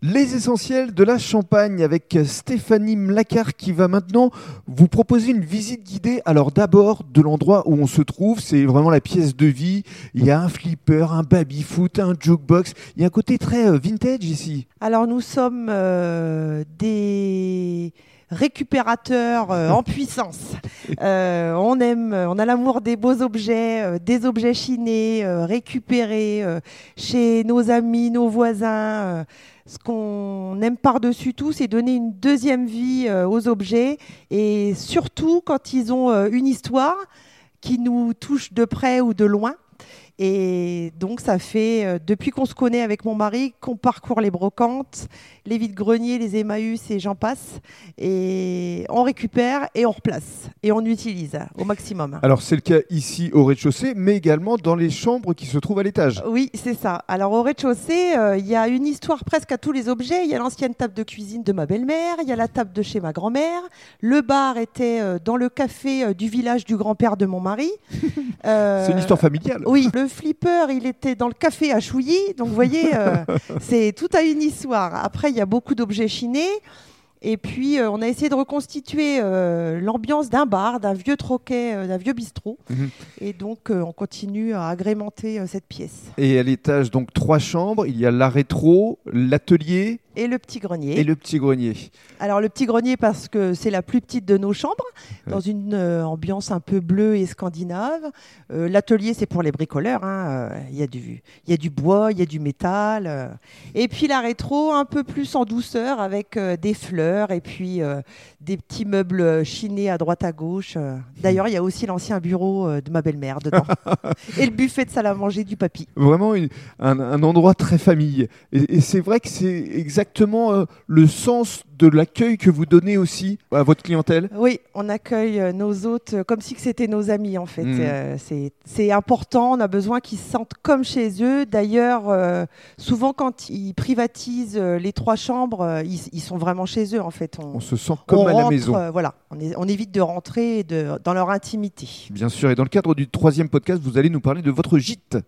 Les essentiels de la Champagne avec Stéphanie Mlacar qui va maintenant vous proposer une visite guidée. Alors d'abord de l'endroit où on se trouve, c'est vraiment la pièce de vie. Il y a un flipper, un baby-foot, un jukebox. Il y a un côté très euh, vintage ici. Alors nous sommes euh, des récupérateurs euh, en puissance. Euh, on aime, on a l'amour des beaux objets, euh, des objets chinés, euh, récupérés euh, chez nos amis, nos voisins. euh. ce qu'on aime par-dessus tout, c'est donner une deuxième vie euh, aux objets et surtout quand ils ont euh, une histoire qui nous touche de près ou de loin. Et donc, ça fait, euh, depuis qu'on se connaît avec mon mari, qu'on parcourt les brocantes, les vides-greniers, les Emmaüs et j'en passe. Et on récupère et on replace. Et on utilise au maximum. Alors c'est le cas ici au rez-de-chaussée, mais également dans les chambres qui se trouvent à l'étage. Oui, c'est ça. Alors au rez-de-chaussée, euh, il y a une histoire presque à tous les objets. Il y a l'ancienne table de cuisine de ma belle-mère, il y a la table de chez ma grand-mère. Le bar était euh, dans le café du village du grand-père de mon mari. C'est une histoire familiale. Oui, le flipper, il était dans le café à Chouilly. Donc, vous voyez, euh, c'est tout à une histoire. Après, il y a beaucoup d'objets chinés. Et puis, euh, on a essayé de reconstituer euh, l'ambiance d'un bar, d'un vieux troquet, euh, d'un vieux bistrot. Mhm. Et donc, on continue à agrémenter cette pièce. Et à l'étage, donc trois chambres. Il y a la rétro, l'atelier Et le petit grenier. et le petit grenier. Alors, le petit grenier, parce que c'est la plus petite de nos chambres, Ouais. dans une euh, ambiance un peu bleue et scandinave. Euh, L'atelier, c'est pour les bricoleurs. hein. Euh, Il y, a du- il y a du bois, il y a du métal. Et puis la rétro, un peu plus en douceur, avec des fleurs et puis des petits meubles chinés à droite à gauche. D'ailleurs, il y a aussi l'ancien bureau de ma belle-mère dedans. et le buffet de salle à manger du papy. Vraiment une- un, un endroit très famille. Et, et c'est vrai que c'est exactement euh, le sens de l'accueil que vous donnez aussi à votre clientèle? Oui, on accueille euh, nos hôtes euh, comme si c'était nos amis en fait. Euh, c'est- important, on a besoin qu'ils se sentent comme chez eux. D'ailleurs, souvent quand ils privatisent les trois chambres, ils, ils sont vraiment chez eux en fait. On se sent comme on à la rentre, maison. euh, voilà, on, est- on évite de rentrer de- dans leur intimité. Bien sûr. Et dans le cadre du troisième podcast, vous allez nous parler de votre gîte.